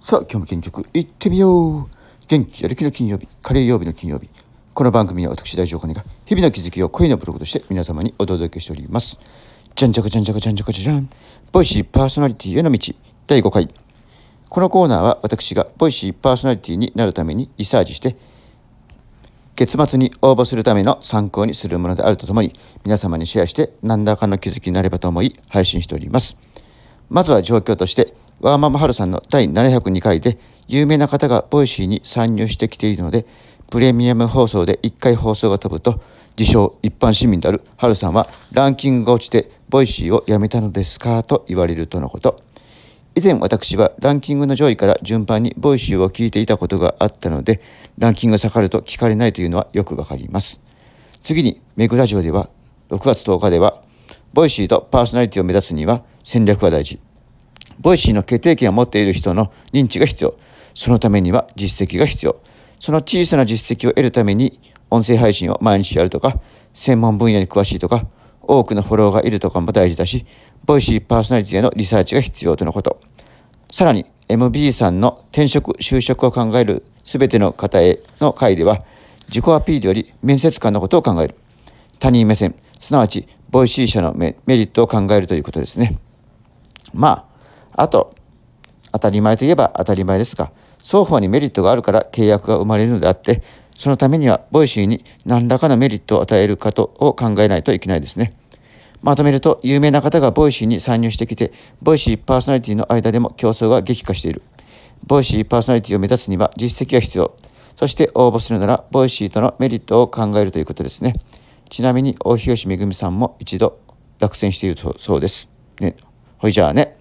さあ今日も元気よく行ってみよう。元気やる気の金曜日。カレー曜日の金曜日。この番組は私大丈夫が日々の気づきを声のブログとして皆様にお届けしております。じゃんじゃかじゃんじゃかじゃんじゃかじゃん Voicy パーソナリティへの道第5回。このコーナーは私が Voicy パーソナリティになるためにリサーチして月末に応募するための参考にするものであるとともに皆様にシェアして何らかの気づきになればと思い配信しております。まずは状況としてワーママハルさんの第702回で有名な方が Voicy に参入してきているのでプレミアム放送で1回放送が飛ぶと自称一般市民であるハルさんはランキングが落ちて Voicy をやめたのですかと言われるとのこと。以前私はランキングの上位から順番に Voicy を聞いていたことがあったのでランキングが下がると聞かれないというのはよくわかります。次にメグラジオでは6月10日では Voicy とパーソナリティを目指すには戦略が大事。 Voicy の決定権を持っている人の認知が必要。そのためには実績が必要。その小さな実績を得るために音声配信を毎日やるとか、専門分野に詳しいとか、多くのフォローがいるとかも大事だし、 Voicy パーソナリティへのリサーチが必要とのこと。さらに、MB さんの転職、就職を考える全ての方への回では、自己アピールより面接官のことを考える。他人目線、すなわち、 Voicy 社のメリットを考えるということですね。まあ、あと、当たり前といえば当たり前ですが、双方にメリットがあるから契約が生まれるのであって、そのためには Voicy に何らかのメリットを与えることを考えないといけないですね。まとめると、有名な方が Voicy に参入してきて、 Voicy パーソナリティの間でも競争が激化している。Voicyパーソナリティを目指すには実績が必要。そして応募するなら、 Voicyとのメリットを考えるということですね。ちなみに、大東めぐみさんも一度落選しているそうです。ね。ほいじゃあね。